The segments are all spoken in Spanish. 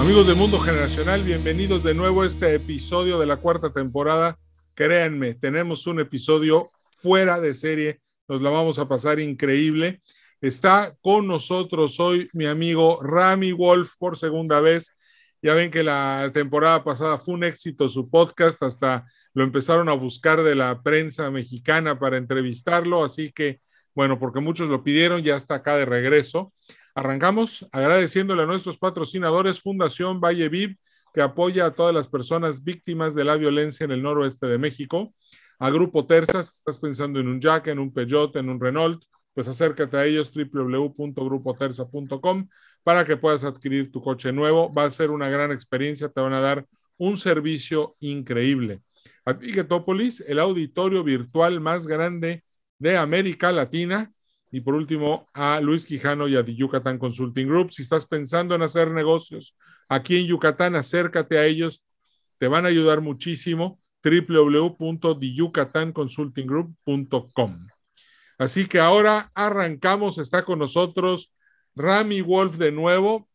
Amigos del Mundo Generacional, bienvenidos de nuevo a este episodio de la cuarta temporada. Créanme, tenemos un episodio fuera de serie, nos la vamos a pasar increíble. Está con nosotros hoy mi amigo Rami Wolf por segunda vez. Ya ven que la temporada pasada fue un éxito su podcast, hasta lo empezaron a buscar de la prensa mexicana para entrevistarlo, así que, bueno, porque muchos lo pidieron, ya está acá de regreso. Arrancamos agradeciéndole a nuestros patrocinadores Fundación Valle Viv, que apoya a todas las personas víctimas de la violencia en el noroeste de México. A Grupo Tersas, estás pensando en un Jack, en un Peugeot, en un Renault, pues acércate a ellos www.grupoterza.com para que puedas adquirir tu coche nuevo. Va a ser una gran experiencia, te van a dar un servicio increíble. A el auditorio virtual más grande de América Latina. Y por último, a Luis Quijano y a The Yucatán Consulting Group. Si estás pensando en hacer negocios aquí en Yucatán, acércate a ellos. Te van a ayudar muchísimo. www.theyucatanconsultinggroup.com. Así que ahora arrancamos. Está con nosotros Rami Wolf de nuevo.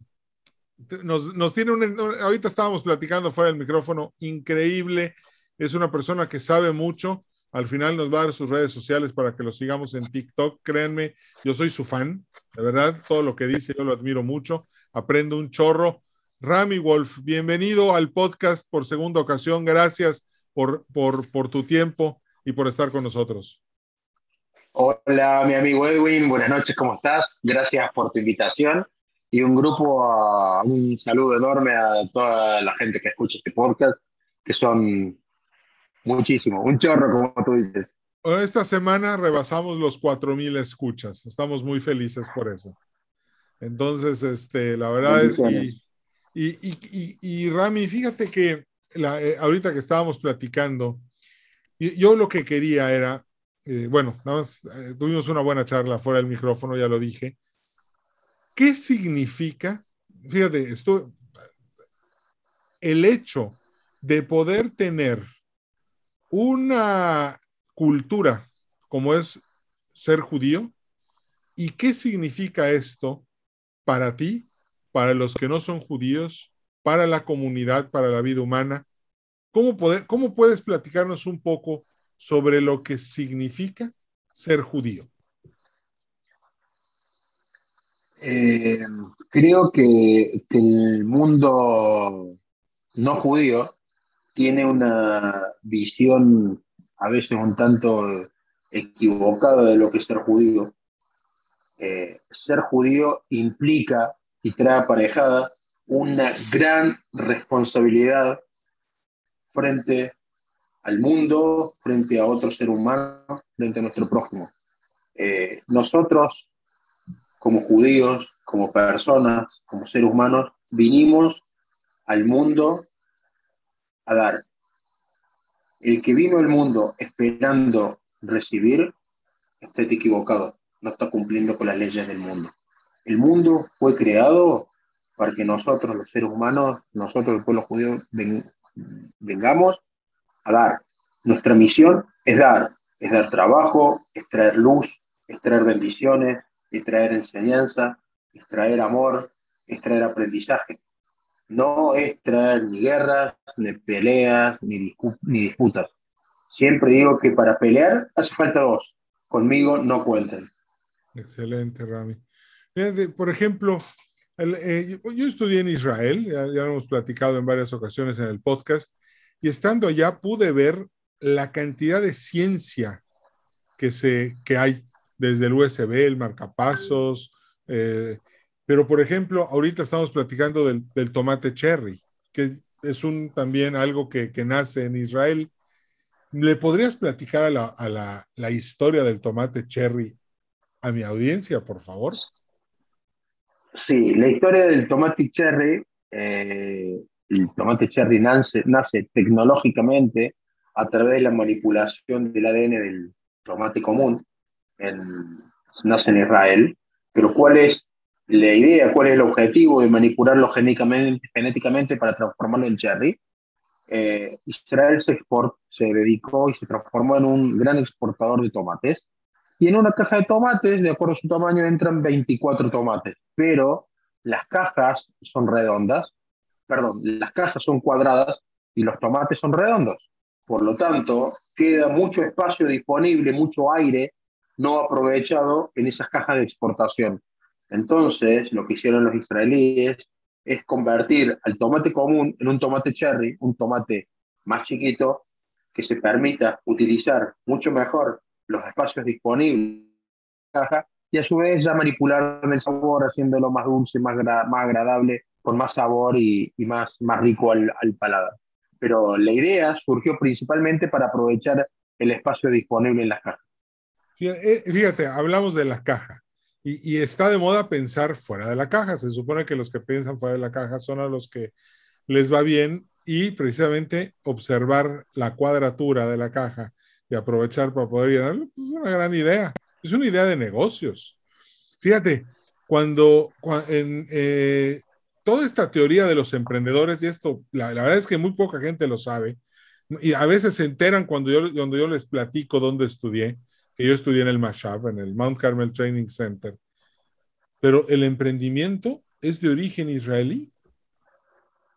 Nos, tiene un, ahorita estábamos platicando fuera del micrófono, increíble. Es una persona que sabe mucho. Al final nos va a dar sus redes sociales para que lo sigamos en TikTok. Créanme, yo soy su fan. De verdad, todo lo que dice yo lo admiro mucho. Aprendo un chorro. Rami Wolf, bienvenido al podcast por segunda ocasión. Gracias por, por, por tu tiempo y por estar con nosotros. Hola, mi amigo Edwin, buenas noches, ¿cómo estás? Gracias por tu invitación y un grupo, un saludo enorme a toda la gente que escucha este podcast, que son muchísimos, un chorro, como tú dices. Esta semana rebasamos los 4.000 escuchas, estamos muy felices por eso. Entonces, este, la verdad es que, y, y, y, Rami, fíjate que la, eh, ahorita que estábamos platicando, yo lo que quería era eh, bueno, nada más, eh, tuvimos una buena charla fuera del micrófono, ya lo dije. ¿Qué significa? Fíjate, esto, el hecho de poder tener una cultura como es ser judío y qué significa esto para ti, para los que no son judíos, para la comunidad, para la vida humana. ¿Cómo, poder, cómo puedes platicarnos un poco sobre lo que significa ser judío? Eh, creo que, el mundo no judío tiene una visión a veces un tanto equivocada de lo que es ser judío. Eh, ser judío implica y trae aparejada una gran responsabilidad frente al mundo, frente a otro ser humano, frente a nuestro prójimo. Eh, nosotros, como judíos, como personas, como seres humanos, vinimos al mundo a dar. El que vino al mundo esperando recibir, está equivocado, no está cumpliendo con las leyes del mundo. El mundo fue creado para que nosotros, los seres humanos, nosotros, el pueblo judío, vengamos a dar. Nuestra misión es dar, es dar trabajo, es traer luz, es traer bendiciones, es traer enseñanza, es traer amor, es traer aprendizaje. No es traer ni guerras, ni peleas, ni, disputas. Siempre digo que para pelear hace falta dos. Conmigo no cuenten. Excelente, Rami. Por ejemplo, eh, yo estudié en Israel, ya, ya, hemos platicado en varias ocasiones en el podcast, y estando allá pude ver la cantidad de ciencia que, se, que hay desde el USB, el marcapasos, eh, pero por ejemplo, ahorita estamos platicando del, tomate cherry, que es un también algo que, nace en Israel. ¿Le podrías platicar a, la, la, historia del tomate cherry a mi audiencia, por favor? Sí, la historia del tomate cherry eh, el tomate cherry nace, nace tecnológicamente a través de la manipulación del ADN del tomate común, en, nace en Israel, pero ¿cuál es la idea, cuál es el objetivo de manipularlo genéticamente, para transformarlo en cherry? Eh, Israel se, export, se dedicó y se transformó en un gran exportador de tomates. Y en una caja de tomates, de acuerdo a su tamaño, entran 24 tomates, pero las cajas son redondas, perdón, las cajas son cuadradas y los tomates son redondos. Por lo tanto, queda mucho espacio disponible, mucho aire no aprovechado en esas cajas de exportación. Entonces, lo que hicieron los israelíes es convertir al tomate común en un tomate cherry, un tomate más chiquito, que se permita utilizar mucho mejor los espacios disponibles y a su vez ya manipular el sabor, haciéndolo más dulce, más, agradable, con más sabor y, más, más rico al, al paladar. Pero la idea surgió principalmente para aprovechar el espacio disponible en las cajas. Fíjate, eh, hablamos de las cajas. Y, está de moda pensar fuera de la caja. Se supone que los que piensan fuera de la caja son a los que les va bien y precisamente observar la cuadratura de la caja y aprovechar para poder llenarlo pues, es una gran idea. Es una idea de negocios. Fíjate, cuando, en, eh, toda esta teoría de los emprendedores, y esto, la, verdad es que muy poca gente lo sabe, y a veces se enteran cuando yo, cuando yo les platico dónde estudié, que yo estudié en el Mashab, en el Mount Carmel Training Center. Pero el emprendimiento es de origen israelí.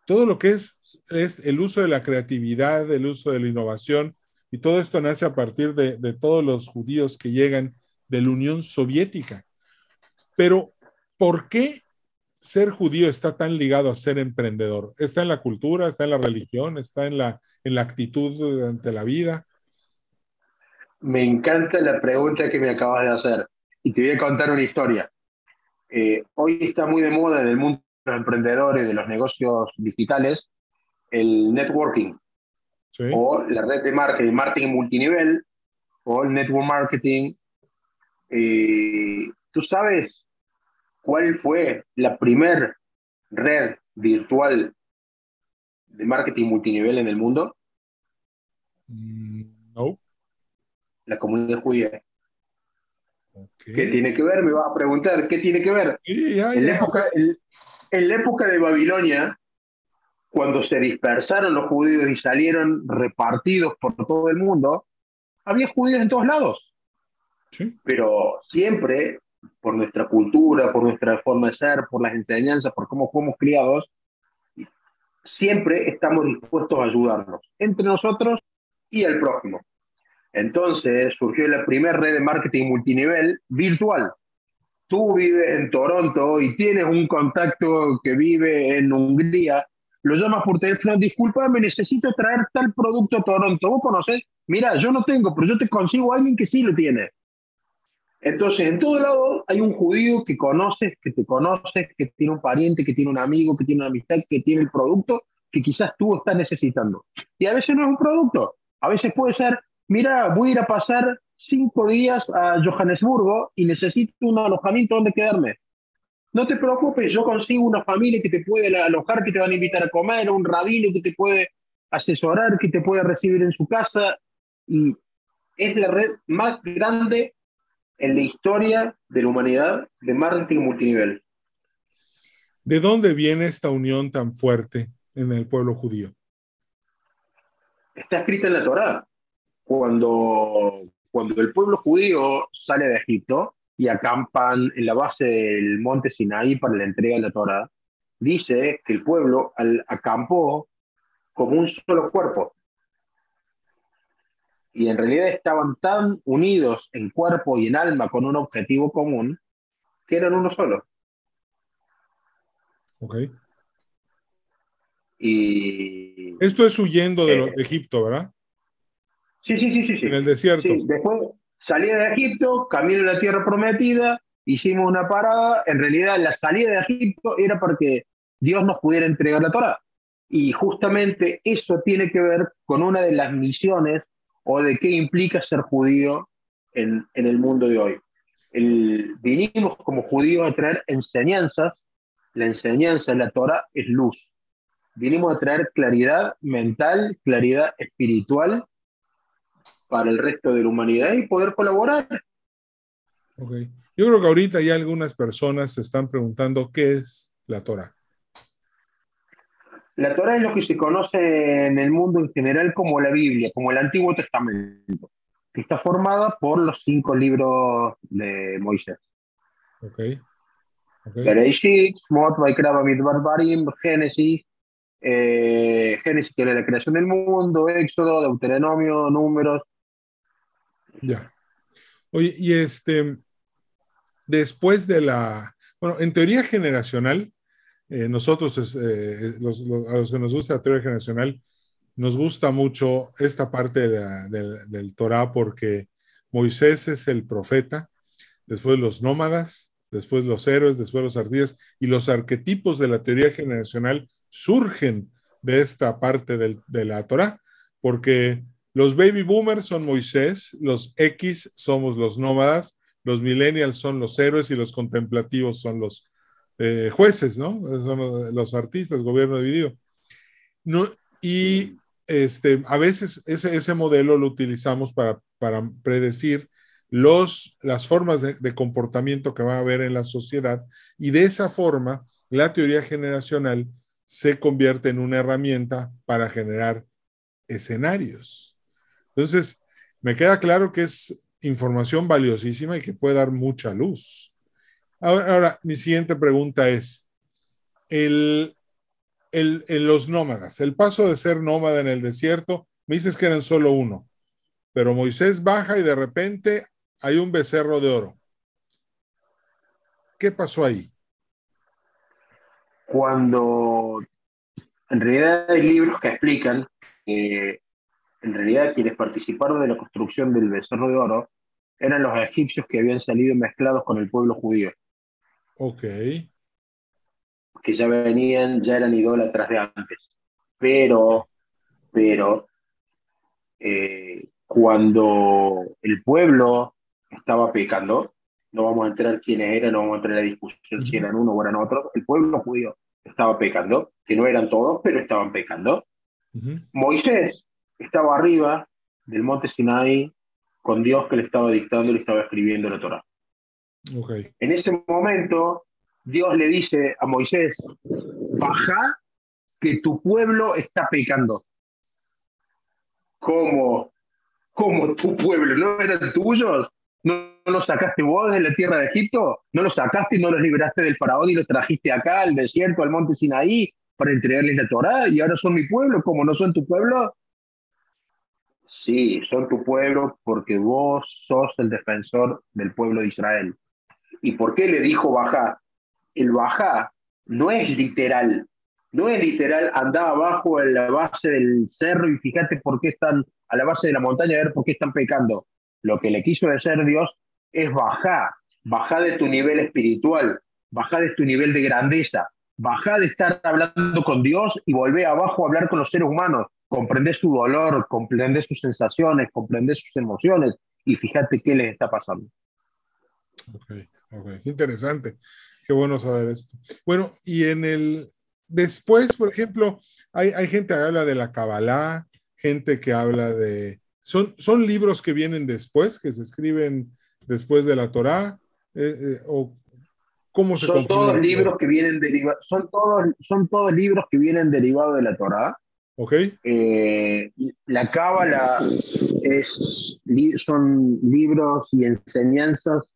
Todo lo que es, es el uso de la creatividad, el uso de la innovación, y todo esto nace a partir de, de todos los judíos que llegan de la Unión Soviética. Pero, ¿por qué ser judío está tan ligado a ser emprendedor? ¿Está en la cultura, está en la religión, está en la, en la actitud ante la vida? Me encanta la pregunta que me acabas de hacer y te voy a contar una historia. Eh, hoy está muy de moda en el mundo de los emprendedores, de los negocios digitales, el networking o la red de marketing, marketing multinivel o el network marketing. Eh, ¿Tú sabes cuál fue la primer red virtual de marketing multinivel en el mundo? Mm, la comunidad judía. ¿Qué tiene que ver? Me vas a preguntar, ¿qué tiene que ver? en, La época, en, la época, de Babilonia, cuando se dispersaron los judíos y salieron repartidos por todo el mundo, había judíos en todos lados. Sí. Pero siempre, por nuestra cultura, por nuestra forma de ser, por las enseñanzas, por cómo fuimos criados, siempre estamos dispuestos a ayudarnos, entre nosotros y el prójimo. Entonces surgió la primera red de marketing multinivel virtual. Tú vives en Toronto y tienes un contacto que vive en Hungría, lo llamas por teléfono, discúlpame, necesito traer tal producto a Toronto. ¿Vos conocés? Mira, yo no tengo, pero yo te consigo a alguien que sí lo tiene. Entonces, en todo lado hay un judío que conoces, que te conoces, que tiene un pariente, que tiene un amigo, que tiene una amistad, que tiene el producto que quizás tú estás necesitando. Y a veces no es un producto, a veces puede ser mira, voy a ir a pasar cinco días a Johannesburgo y necesito un alojamiento donde quedarme. No te preocupes, yo consigo una familia que te puede alojar, que te van a invitar a comer, un rabino que te puede asesorar, que te puede recibir en su casa. Y es la red más grande en la historia de la humanidad de marketing multinivel. ¿De dónde viene esta unión tan fuerte en el pueblo judío? Está escrita en la Torá cuando, cuando el pueblo judío sale de Egipto y acampan en la base del monte Sinaí para la entrega de la Torah, dice que el pueblo acampó como un solo cuerpo. Y en realidad estaban tan unidos en cuerpo y en alma con un objetivo común que eran uno solo. Ok. Y... Esto es huyendo de, de Egipto, ¿verdad? Sí, sí, sí, sí. En el desierto. Después salí de Egipto, camino a la tierra prometida, hicimos una parada. En realidad, la salida de Egipto era porque Dios nos pudiera entregar la Torah. Y justamente eso tiene que ver con una de las misiones o de qué implica ser judío en, en el mundo de hoy. El, vinimos como judíos a traer enseñanzas. La enseñanza de la Torah es luz. Vinimos a traer claridad mental, claridad espiritual para el resto de la humanidad y poder colaborar. Ok. Yo creo que ahorita ya algunas personas se están preguntando qué es la Torah. La Torah es lo que se conoce en el mundo en general como la Biblia, como el Antiguo Testamento, que está formada por los cinco libros de Moisés. Ok. okay. Bereshit, Shmot, Vaikra, Bamidbar, Barim, Génesis, eh, Génesis que era la creación del mundo, Éxodo, Deuteronomio, Números. Ya. Oye, y este, después de la, bueno, en teoría generacional, eh, nosotros, eh, los, a los que nos gusta la teoría generacional, nos gusta mucho esta parte de la, de, del Torah porque Moisés es el profeta, después los nómadas, después los héroes, después los artistas, y los arquetipos de la teoría generacional surgen de esta parte del, de la Torah, porque los baby boomers son Moisés, los X somos los nómadas, los millennials son los héroes y los contemplativos son los eh, jueces, ¿no? Son los artistas, gobierno dividido. No, y este, a veces ese, modelo lo utilizamos para, para predecir los, las formas de, comportamiento que va a haber en la sociedad y de esa forma la teoría generacional se convierte en una herramienta para generar escenarios. Entonces, me queda claro que es información valiosísima y que puede dar mucha luz. Ahora, mi siguiente pregunta es, el, el, los nómadas, el paso de ser nómada en el desierto, me dices que eran solo uno, pero Moisés baja y de repente hay un becerro de oro. ¿Qué pasó ahí? Cuando en realidad hay libros que explican que en realidad quienes participaron de la construcción del becerro de oro eran los egipcios que habían salido mezclados con el pueblo judío. Ok. Que ya venían, ya eran idólatras de antes. Pero, pero, eh, cuando el pueblo estaba pecando, no vamos a enterar quiénes eran, no vamos a entrar en la discusión uh -huh. si eran uno o eran otros, el pueblo judío estaba pecando, que no eran todos, pero estaban pecando. Uh -huh. Moisés estaba arriba del monte Sinaí con Dios que le estaba dictando y le estaba escribiendo la Torah. Okay. En ese momento, Dios le dice a Moisés, baja que tu pueblo está pecando. ¿Cómo? ¿Cómo tu pueblo? ¿No eran tuyos? ¿No, ¿No los sacaste vos de la tierra de Egipto? ¿No los sacaste y no los liberaste del faraón y los trajiste acá al desierto, al monte Sinaí, para entregarles la Torah? ¿Y ahora son mi pueblo? ¿Cómo no son tu pueblo? Sí, son tu pueblo porque vos sos el defensor del pueblo de Israel. ¿Y por qué le dijo bajá? El bajá no es literal, no es literal, anda abajo en la base del cerro y fíjate por qué están a la base de la montaña a ver por qué están pecando. Lo que le quiso decir Dios es bajá, bajá de tu nivel espiritual, bajá de tu nivel de grandeza, bajá de estar hablando con Dios y volvé abajo a hablar con los seres humanos comprender su dolor, comprender sus sensaciones, comprender sus emociones y fíjate qué les está pasando. Ok, ok, interesante. Qué bueno saber esto. Bueno, y en el, después, por ejemplo, hay, hay gente que habla de la Kabbalah, gente que habla de, son, son libros que vienen después, que se escriben después de la Torá, eh, eh, o cómo se son todos libros que vienen derivados, son todos, son todos libros que vienen derivados de la Torá. Okay. Eh, la cábala es, son libros y enseñanzas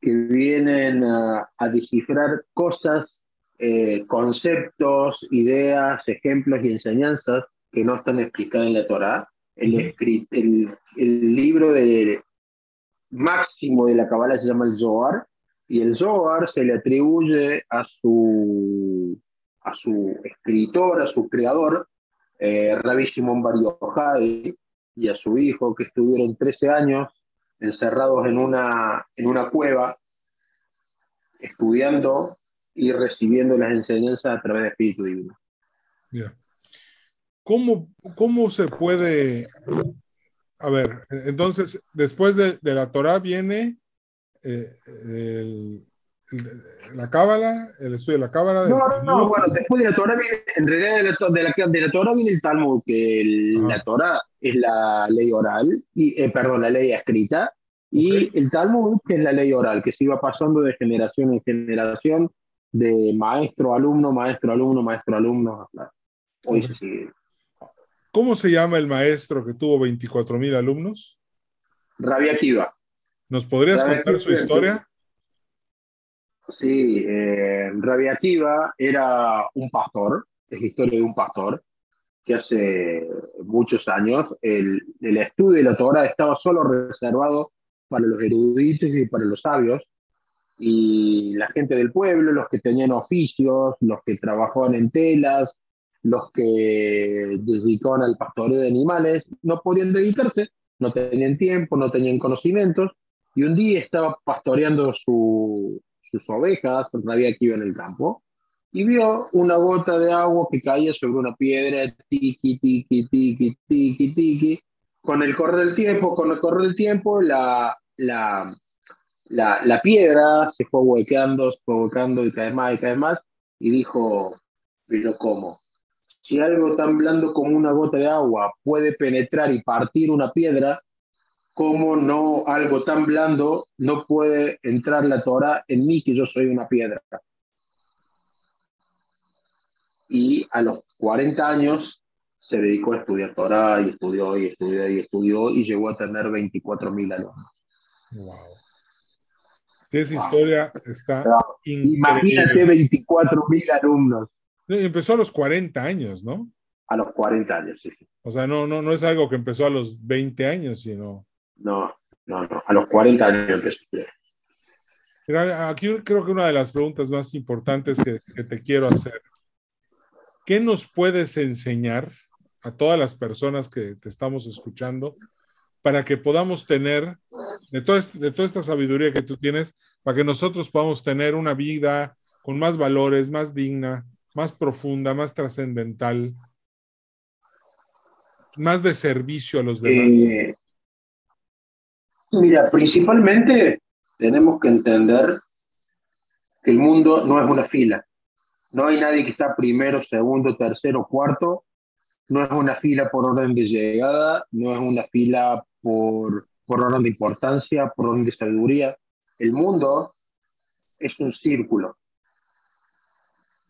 que vienen a, a descifrar cosas, eh, conceptos, ideas, ejemplos y enseñanzas que no están explicadas en la Torah. El, el, el, el libro de máximo de la cábala se llama el Zohar y el Zohar se le atribuye a su, a su escritor, a su creador, eh, Rabbi Shimon Bar y a su hijo, que estuvieron 13 años encerrados en una, en una cueva, estudiando y recibiendo las enseñanzas a través del Espíritu Divino. Yeah. ¿Cómo, ¿Cómo se puede... A ver, entonces, después de, de la Torah viene eh, el, la cábala, el estudio de la cábala. No, no, no, bueno, después de la Torah viene, en realidad de la, de la, de la Torah viene el Talmud, que el, la Torah es la ley oral, y, eh, perdón, la ley escrita, y el Talmud, que es la ley oral, que se iba pasando de generación en generación, de maestro, alumno, maestro, alumno, maestro, alumno. Hoy se sigue. ¿Cómo se llama el maestro que tuvo 24 mil alumnos? Rabia Kiva. ¿Nos podrías contar su historia? Sí, eh, Rabia Kiva era un pastor, es la historia de un pastor, que hace muchos años el, el estudio de la Torah estaba solo reservado para los eruditos y para los sabios, y la gente del pueblo, los que tenían oficios, los que trabajaban en telas, los que dedicaban al pastoreo de animales, no podían dedicarse, no tenían tiempo, no tenían conocimientos, y un día estaba pastoreando su, sus ovejas, había que iba en el campo, y vio una gota de agua que caía sobre una piedra, tiki, tiki, tiki, tiki, tiki. Con el correr del tiempo, con el correr del tiempo, la, la, la, la piedra se fue huequeando, se fue huequeando y cada vez más y cada vez más, y dijo, pero ¿cómo? Si algo tan blando como una gota de agua puede penetrar y partir una piedra, ¿cómo no algo tan blando no puede entrar la Torah en mí que yo soy una piedra? Y a los 40 años se dedicó a estudiar Torah y estudió y estudió y estudió y llegó a tener 24.000 alumnos. Wow. Sí, esa historia está increíble. Imagínate 24.000 alumnos. Empezó a los 40 años, ¿no? A los 40 años, sí. O sea, no, no, no es algo que empezó a los 20 años, sino... No, no, no. A los 40 años empezó. Aquí creo que una de las preguntas más importantes que, que te quiero hacer. ¿Qué nos puedes enseñar a todas las personas que te estamos escuchando para que podamos tener, de, todo de toda esta sabiduría que tú tienes, para que nosotros podamos tener una vida con más valores, más digna, más profunda, más trascendental, más de servicio a los demás? Eh, mira, principalmente tenemos que entender que el mundo no es una fila. No hay nadie que está primero, segundo, tercero, cuarto. No es una fila por orden de llegada, no es una fila por, por orden de importancia, por orden de sabiduría. El mundo es un círculo.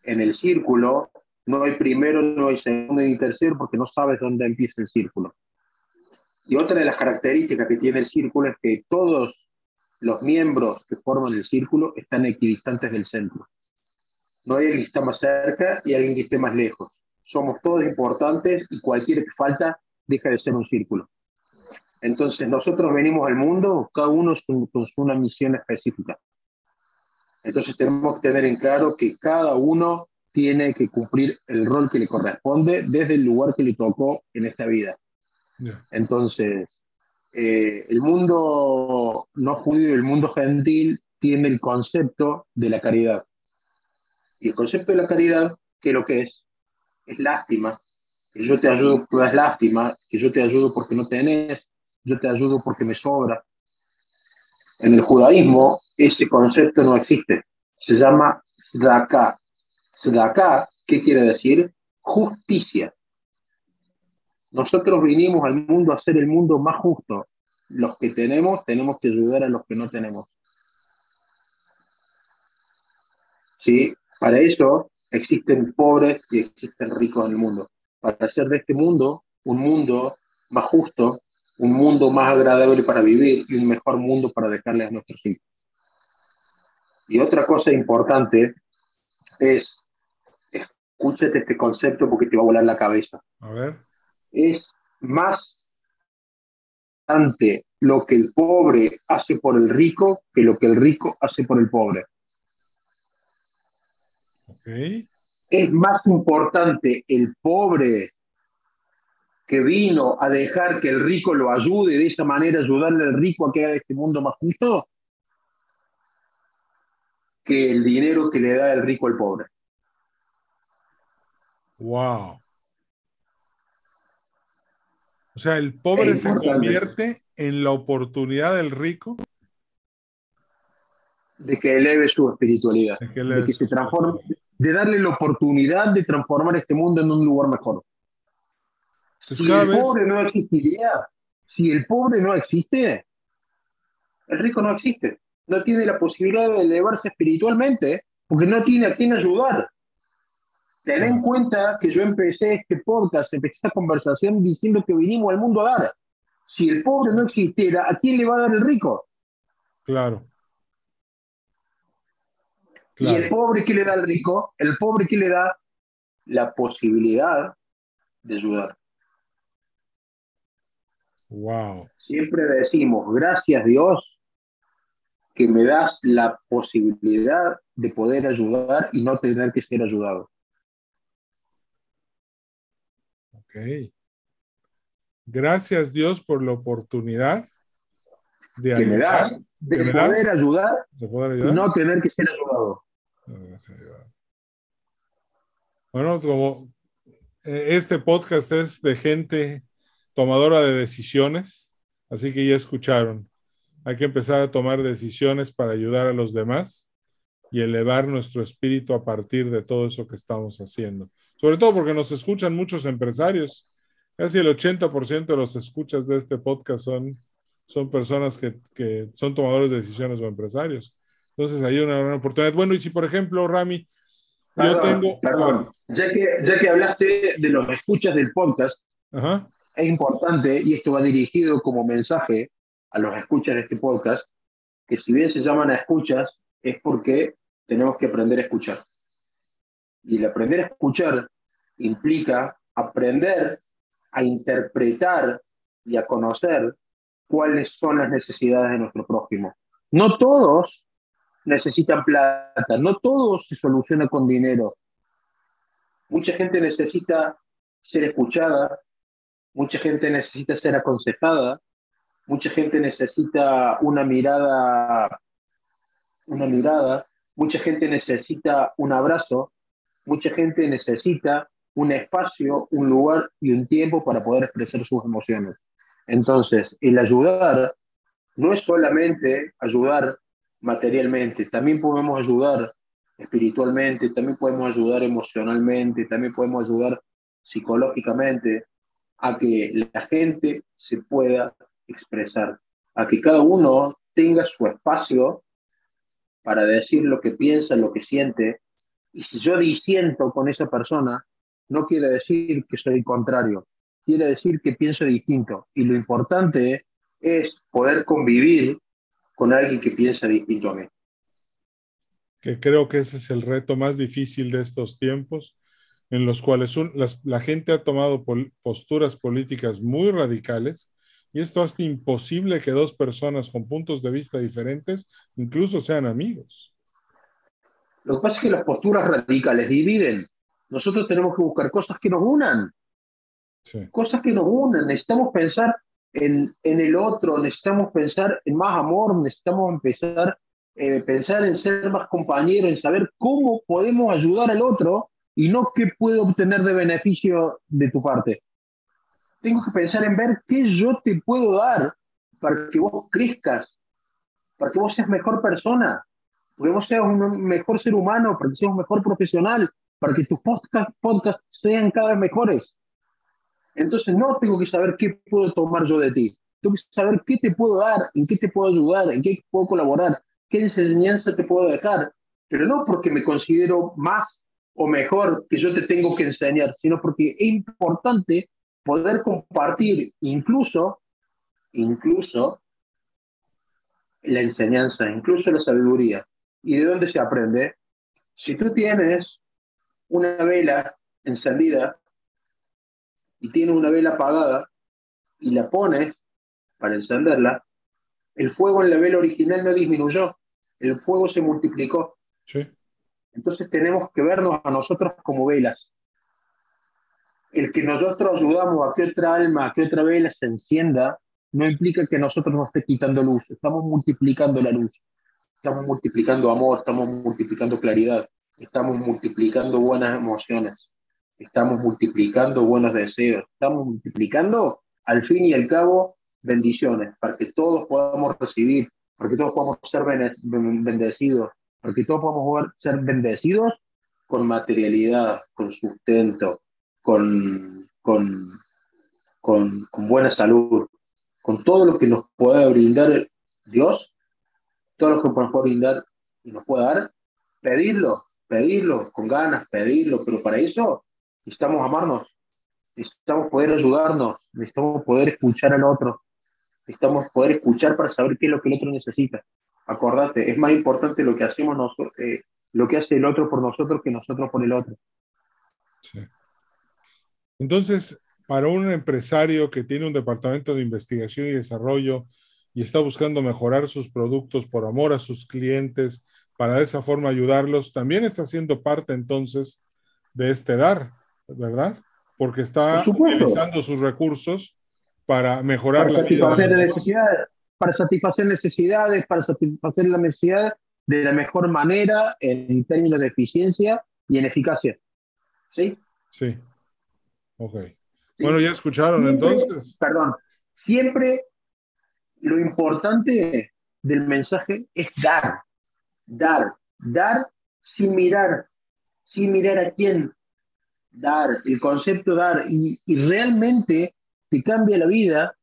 En el círculo no hay primero, no hay segundo ni tercero porque no sabes dónde empieza el círculo. Y otra de las características que tiene el círculo es que todos los miembros que forman el círculo están equidistantes del centro. No hay alguien que está más cerca y alguien que esté más lejos. Somos todos importantes y cualquier que falta deja de ser un círculo. Entonces, nosotros venimos al mundo, cada uno con una misión específica. Entonces, tenemos que tener en claro que cada uno tiene que cumplir el rol que le corresponde desde el lugar que le tocó en esta vida. Entonces, eh, el mundo no judío, el mundo gentil, tiene el concepto de la caridad. Y el concepto de la caridad, ¿qué es lo que es? Es lástima, que yo te ayudo porque es lástima, que yo te ayudo porque no tenés, yo te ayudo porque me sobra. En el judaísmo ese concepto no existe. Se llama tzedakah. Tzedakah, ¿qué quiere decir? Justicia. Nosotros vinimos al mundo a hacer el mundo más justo. Los que tenemos tenemos que ayudar a los que no tenemos. ¿Sí? Para eso existen pobres y existen ricos en el mundo. Para hacer de este mundo un mundo más justo, un mundo más agradable para vivir y un mejor mundo para dejarle a nuestros hijos. Y otra cosa importante es, escúchate este concepto porque te va a volar la cabeza. A ver. Es más ante lo que el pobre hace por el rico que lo que el rico hace por el pobre. Okay. Es más importante el pobre que vino a dejar que el rico lo ayude, de esa manera ayudarle al rico a que haga este mundo más justo, que el dinero que le da el rico al pobre. Wow. O sea, el pobre se convierte en la oportunidad del rico. De de que eleve su espiritualidad, de que, se transforme, de darle la oportunidad de transformar este mundo en un lugar mejor. si el pobre no existiría, si el pobre no existe, el rico no existe. No tiene la posibilidad de elevarse espiritualmente porque no tiene a quién ayudar. Ten en cuenta que yo empecé este podcast, empecé esta conversación diciendo que vinimos al mundo a dar. Si el pobre no existiera, ¿a quién le va a dar el rico? Claro. ¿Y el pobre qué le da al rico? El pobre qué le da la posibilidad de ayudar. Wow. Siempre decimos, gracias Dios, que me das la posibilidad de poder ayudar y no tener que ser ayudado. Ok. Gracias Dios por la oportunidad de, me das, de, poder, ayudar, y no tener que ser ayudado. Bueno, como eh, este podcast es de gente tomadora de decisiones, así que ya escucharon. Hay que empezar a tomar decisiones para ayudar a los demás y elevar nuestro espíritu a partir de todo eso que estamos haciendo. Sobre todo porque nos escuchan muchos empresarios. Casi el 80% de los escuchas de este podcast son, son personas que, que son tomadores de decisiones o empresarios. Entonces hay una gran oportunidad. Bueno, y si por ejemplo, Rami, yo tengo... Perdón, ya que, ya que hablaste de los escuchas del podcast, es importante, y esto va dirigido como mensaje a los escuchas de este podcast, que si bien se llaman a escuchas, es porque tenemos que aprender a escuchar. Y el aprender a escuchar implica aprender a interpretar y a conocer cuáles son las necesidades de nuestro prójimo. No todos necesitan plata, no todo se soluciona con dinero. Mucha gente necesita ser escuchada, mucha gente necesita ser aconsejada, mucha gente necesita una mirada, una mirada, mucha gente necesita un abrazo, mucha gente necesita un espacio, un lugar y un tiempo para poder expresar sus emociones. Entonces, el ayudar no es solamente ayudar materialmente, también podemos ayudar espiritualmente, también podemos ayudar emocionalmente, también podemos ayudar psicológicamente a que la gente se pueda expresar, a que cada uno tenga su espacio para decir lo que piensa, lo que siente. Y si yo disiento con esa persona, no quiere decir que soy contrario, quiere decir que pienso distinto. Y lo importante es poder convivir con alguien que piensa distinto a mí. Que creo que ese es el reto más difícil de estos tiempos, en los cuales la gente ha tomado posturas políticas muy radicales y esto hace imposible que dos personas con puntos de vista diferentes incluso sean amigos. Lo que pasa es que las posturas radicales dividen. Nosotros tenemos que buscar cosas que nos unan. Cosas que nos unan. Necesitamos pensar en, el otro, necesitamos pensar en más amor, necesitamos empezar eh, pensar en ser más compañeros, en saber cómo podemos ayudar al otro y no qué puedo obtener de beneficio de tu parte. Tengo que pensar en ver qué yo te puedo dar para que vos crezcas, para que vos seas mejor persona, para que vos seas un mejor ser humano, para que seas un mejor profesional, para que tus podcasts podcast sean cada vez mejores. Entonces no tengo que saber qué puedo tomar yo de ti. Tengo que saber qué te puedo dar, en qué te puedo ayudar, en qué puedo colaborar, qué enseñanza te puedo dejar. Pero no porque me considero más o mejor que yo te tengo que enseñar, sino porque es importante poder compartir incluso, incluso la enseñanza, incluso la sabiduría. ¿Y de dónde se aprende? Si tú tienes una vela encendida y tiene una vela apagada y la pones para encenderla, el fuego en la vela original no disminuyó, el fuego se multiplicó. Entonces tenemos que vernos a nosotros como velas. El que nosotros ayudamos a que otra alma, a que otra vela se encienda, no implica que nosotros nos esté quitando luz, estamos multiplicando la luz, estamos multiplicando amor, estamos multiplicando claridad, estamos multiplicando buenas emociones estamos multiplicando buenos deseos, estamos multiplicando al fin y al cabo bendiciones para que todos podamos recibir, para que todos podamos ser bendecidos, para que todos podamos ser bendecidos con materialidad, con sustento, con, con, con, con buena salud, con todo lo que nos pueda brindar Dios, todo lo que nos puede brindar y nos pueda dar, pedirlo, pedirlo con ganas, pedirlo, pero para eso necesitamos amarnos, necesitamos poder ayudarnos, necesitamos poder escuchar al otro, necesitamos poder escuchar para saber qué es lo que el otro necesita. Acordate, es más importante lo que hacemos nosotros, eh, lo que hace el otro por nosotros que nosotros por el otro. Entonces, para un empresario que tiene un departamento de investigación y desarrollo y está buscando mejorar sus productos por amor a sus clientes, para de esa forma ayudarlos, también está siendo parte entonces de este dar, ¿verdad? Porque está utilizando sus recursos para mejorar para satisfacer necesidades, para satisfacer necesidades, para satisfacer la necesidad de la mejor manera en términos de eficiencia y en eficacia. ¿Sí? Sí. Ok. Bueno, ya escucharon entonces. Perdón. Siempre lo importante del mensaje es dar, dar, dar sin mirar, sin mirar a quién, dar, el concepto dar, y, realmente te cambia la vida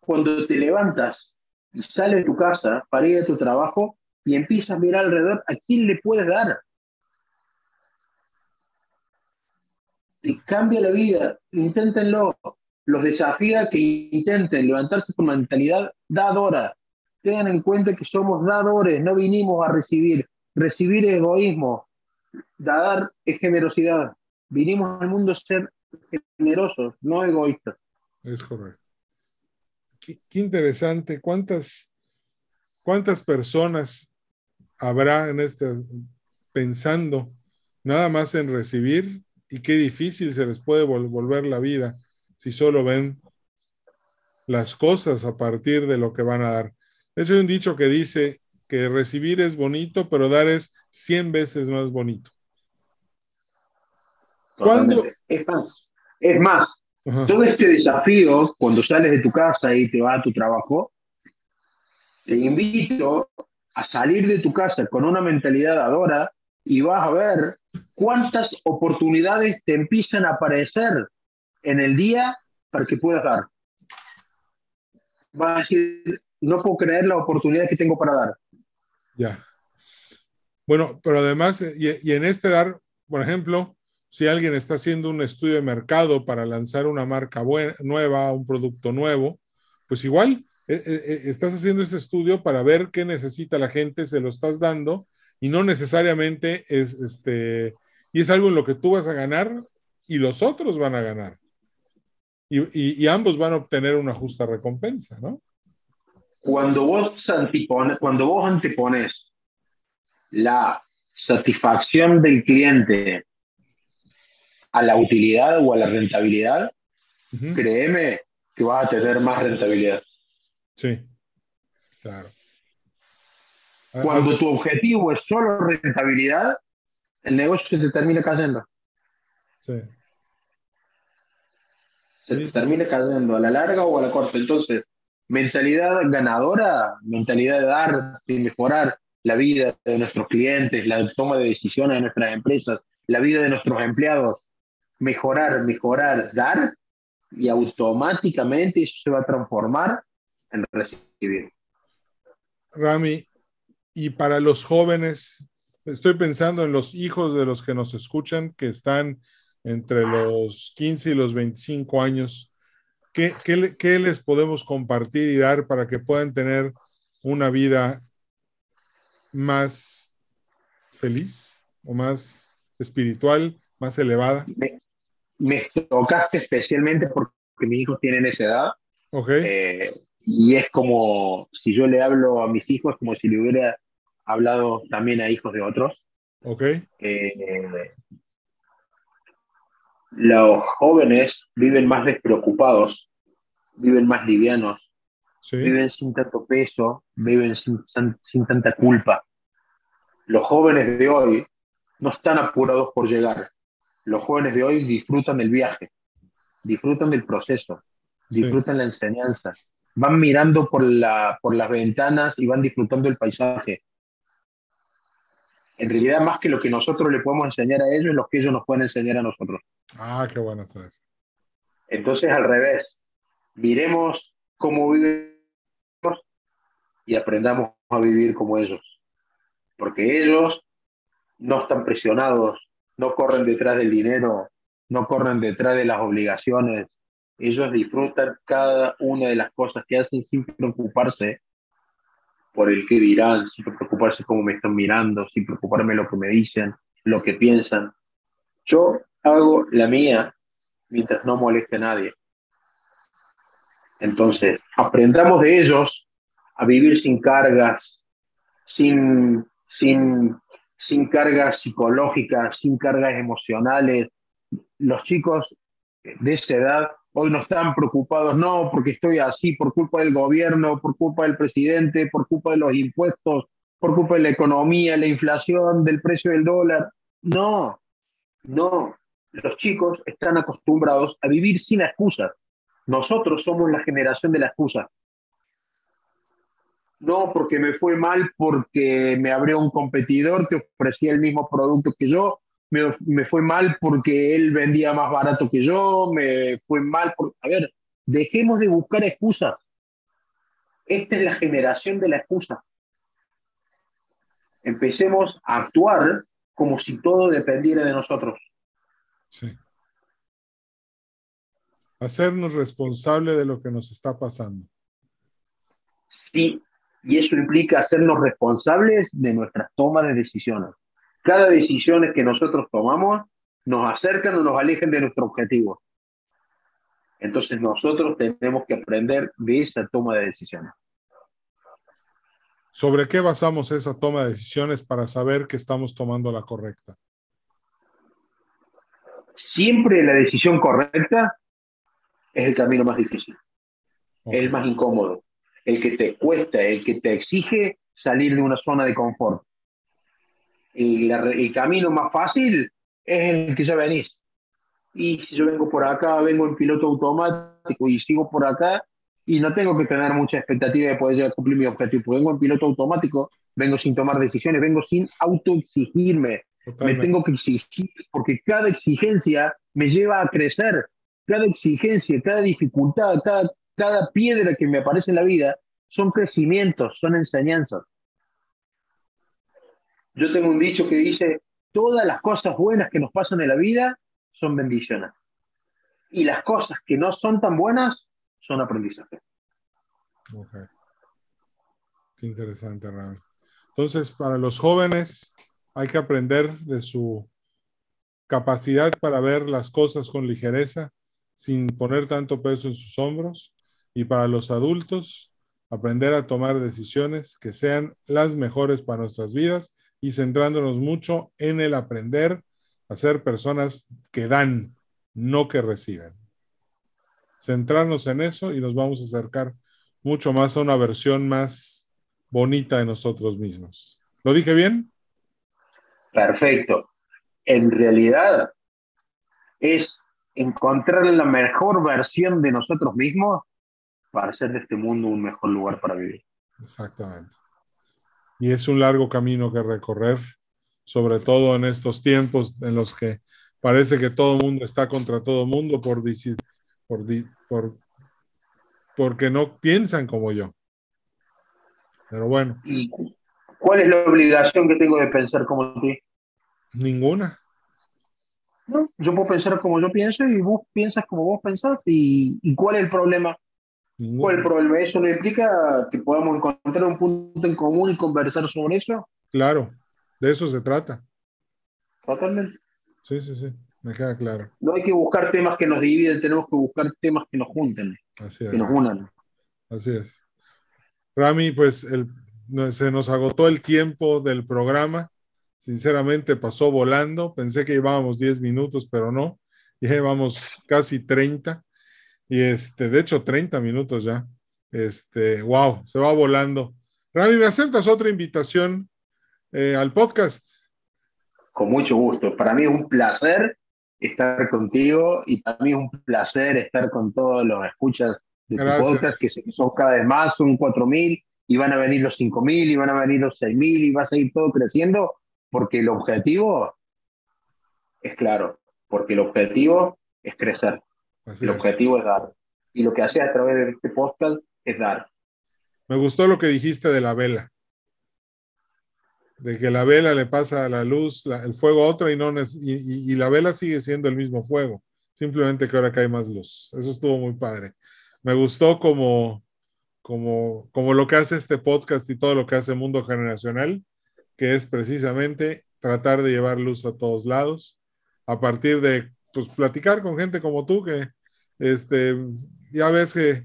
cuando te levantas y sales de tu casa para ir a tu trabajo y empiezas a mirar alrededor a quién le puedes dar. Te cambia la vida, inténtenlo. Los desafía que intenten levantarse con mentalidad dadora. Tengan en cuenta que somos dadores, no vinimos a recibir. Recibir es egoísmo, dar es generosidad. Vinimos al mundo a ser generosos, no egoístas. Es correcto. Qué, interesante. ¿Cuántas, ¿Cuántas personas habrá en este pensando nada más en recibir y qué difícil se les puede volver la vida si solo ven las cosas a partir de lo que van a dar. De hecho, hay un dicho que dice que recibir es bonito, pero dar es 100 veces más bonito. ¿Cuándo? Es más, es más todo este desafío, cuando sales de tu casa y te vas a tu trabajo, te invito a salir de tu casa con una mentalidad adora y vas a ver cuántas oportunidades te empiezan a aparecer en el día para que puedas dar. Vas a decir, no puedo creer la oportunidad que tengo para dar. Ya. Bueno, pero además, y, en este dar, por ejemplo, si alguien está haciendo un estudio de mercado para lanzar una marca nueva, un producto nuevo, pues igual eh, eh, eh, estás haciendo ese estudio para ver qué necesita la gente, se lo estás dando y no necesariamente es este, y es algo en lo que tú vas a ganar y los otros van a ganar. Y, y ambos van a obtener una justa recompensa, ¿no? Cuando vos, antepones, cuando vos antepones la satisfacción del cliente a la utilidad o a la rentabilidad, créeme que vas a tener más rentabilidad. Sí, claro. Cuando tu objetivo es solo rentabilidad, el negocio se te termina cayendo. Sí. Se te termina cayendo a la larga o a la corta. Entonces, mentalidad ganadora, mentalidad de dar y mejorar la vida de nuestros clientes, la toma de decisiones de nuestras empresas, la vida de nuestros empleados, mejorar, mejorar, dar, y automáticamente eso se va a transformar en recibir. Rami, y para los jóvenes, estoy pensando en los hijos de los que nos escuchan, que están entre los 15 y los 25 años. ¿Qué, qué, qué les podemos compartir y dar para que puedan tener una vida más feliz o más espiritual, más elevada? me tocaste especialmente porque mis hijos tienen esa edad. Okay. Eh, y es como si yo le hablo a mis hijos como si le hubiera hablado también a hijos de otros. Okay. Eh, los jóvenes viven más despreocupados, viven más livianos, viven sin tanto peso, viven sin, sin tanta culpa. Los jóvenes de hoy no están apurados por llegar, los jóvenes de hoy disfrutan del viaje, disfrutan del proceso, disfrutan la enseñanza, van mirando por, la, por las ventanas y van disfrutando el paisaje. En realidad, más que lo que nosotros le podemos enseñar a ellos, es lo que ellos nos pueden enseñar a nosotros. Ah, qué bueno está eso. Entonces, al revés, miremos cómo vivimos y aprendamos a vivir como ellos. Porque ellos no están presionados, no corren detrás del dinero, no corren detrás de las obligaciones. Ellos disfrutan cada una de las cosas que hacen sin preocuparse por el que dirán, sin preocuparse cómo me están mirando, sin preocuparme lo que me dicen, lo que piensan. Yo hago la mía mientras no moleste a nadie. Entonces, aprendamos de ellos a vivir sin cargas, sin, sin, sin cargas psicológicas, sin cargas emocionales. Los chicos de esa edad hoy no están preocupados, no, porque estoy así por culpa del gobierno, por culpa del presidente, por culpa de los impuestos, por culpa de la economía, la inflación, del precio del dólar. No, no. Los chicos están acostumbrados a vivir sin excusas. Nosotros somos la generación de la excusa. No, porque me fue mal porque me abrió un competidor que ofrecía el mismo producto que yo, me, fue mal porque él vendía más barato que yo, me fue mal por... A ver, dejemos de buscar excusas. Esta es la generación de la excusa. Empecemos a actuar como si todo dependiera de nosotros. Sí. Hacernos responsable de lo que nos está pasando. Sí, y eso implica hacernos responsables de nuestras tomas de decisiones. Cada decisión que nosotros tomamos nos acercan o nos alejan de nuestro objetivo. Entonces nosotros tenemos que aprender de esa toma de decisiones. ¿Sobre qué basamos esa toma de decisiones para saber que estamos tomando la correcta? Siempre la decisión correcta es el camino más difícil, el más incómodo, el que te cuesta, el que te exige salir de una zona de confort y el camino más fácil es el que ya venís. Y si yo vengo por acá, vengo en piloto automático y sigo por acá, y no tengo que tener mucha expectativa de poder llegar a cumplir mi objetivo. Vengo en piloto automático, vengo sin tomar decisiones, vengo sin autoexigirme. Me tengo que exigir porque cada exigencia me lleva a crecer. Cada exigencia, cada dificultad, cada, cada piedra que me aparece en la vida son crecimientos, son enseñanzas. Yo tengo un dicho que dice, todas las cosas buenas que nos pasan en la vida son bendiciones. Y las cosas que no son tan buenas son aprendizaje. Ok. Qué interesante, Rami. Entonces, para los jóvenes hay que aprender de su capacidad para ver las cosas con ligereza, sin poner tanto peso en sus hombros. Y para los adultos, aprender a tomar decisiones que sean las mejores para nuestras vidas y centrándonos mucho en el aprender a ser personas que dan, no que reciben. Centrarnos en eso y nos vamos a acercar mucho más a una versión más bonita de nosotros mismos. ¿Lo dije bien? Perfecto. En realidad es encontrar la mejor versión de nosotros mismos para hacer de este mundo un mejor lugar para vivir. Exactamente y es un largo camino que recorrer, sobre todo en estos tiempos en los que parece que todo mundo está contra todo mundo por, por, por, porque no piensan como yo. Pero bueno. ¿Y cuál es la obligación que tengo de pensar como tú? Ninguna. No, yo puedo pensar como yo pienso y vos piensas como vos pensás. ¿Y, y cuál es el problema? ¿Cuál el problema? ¿Eso no implica que podamos encontrar un punto en común y conversar sobre eso? Claro, de eso se trata. Totalmente. Sí, sí, sí, me queda claro. No hay que buscar temas que nos dividen, tenemos que buscar temas que nos junten, Así es. que nos unan. Así es. Rami, pues el, se nos agotó el tiempo del programa. Sinceramente pasó volando. Pensé que llevábamos 10 minutos, pero no. Llevamos casi 30. Y este, de hecho, 30 minutos ya. Este, wow, se va volando. Rami, ¿me aceptas otra invitación eh, al podcast? Con mucho gusto. Para mí es un placer estar contigo y para mí es un placer estar con todos los escuchas de tu podcast, que son cada vez más, son 4.000 y van a venir los 5.000 y van a venir los 6.000 y va a seguir todo creciendo porque el objetivo es claro, porque el objetivo es crecer, el objetivo es dar. Y lo que hace a través de este podcast es dar. Me gustó lo que dijiste de la vela. De que la vela le pasa la luz, el fuego a otra y, no, y, y la vela sigue siendo el mismo fuego. Simplemente que ahora cae más luz. Eso estuvo muy padre. Me gustó como, como, como lo que hace este podcast y todo lo que hace Mundo Generacional, que es precisamente tratar de llevar luz a todos lados, a partir de pues, platicar con gente como tú, que este, ya ves que,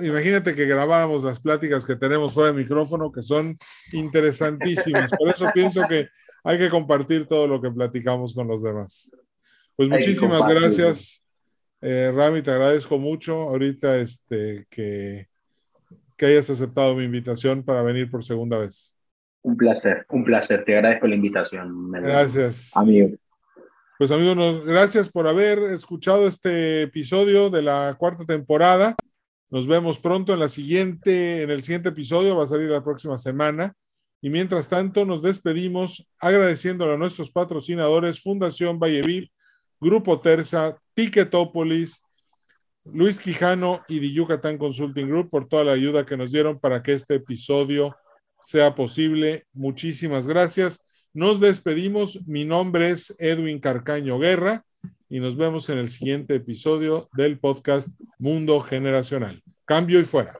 imagínate que grabáramos las pláticas que tenemos fuera de micrófono, que son interesantísimas. Por eso pienso que hay que compartir todo lo que platicamos con los demás. Pues muchísimas gracias, eh, Rami, te agradezco mucho ahorita este, que, que hayas aceptado mi invitación para venir por segunda vez. Un placer, un placer. Te agradezco la invitación. Gracias. Amigo. Pues amigos, gracias por haber escuchado este episodio de la cuarta temporada. Nos vemos pronto en la siguiente, en el siguiente episodio, va a salir la próxima semana. Y mientras tanto, nos despedimos agradeciéndole a nuestros patrocinadores Fundación Valleviv, Grupo Terza, Ticketopolis, Luis Quijano y The Yucatán Consulting Group por toda la ayuda que nos dieron para que este episodio sea posible. Muchísimas gracias. Nos despedimos. Mi nombre es Edwin Carcaño Guerra y nos vemos en el siguiente episodio del podcast Mundo Generacional. Cambio y fuera.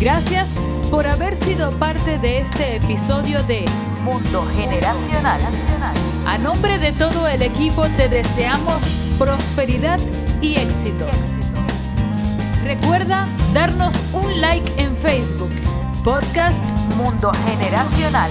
Gracias por haber sido parte de este episodio de Mundo Generacional. A nombre de todo el equipo te deseamos prosperidad y éxito. Recuerda darnos un like en Facebook, Podcast Mundo Generacional.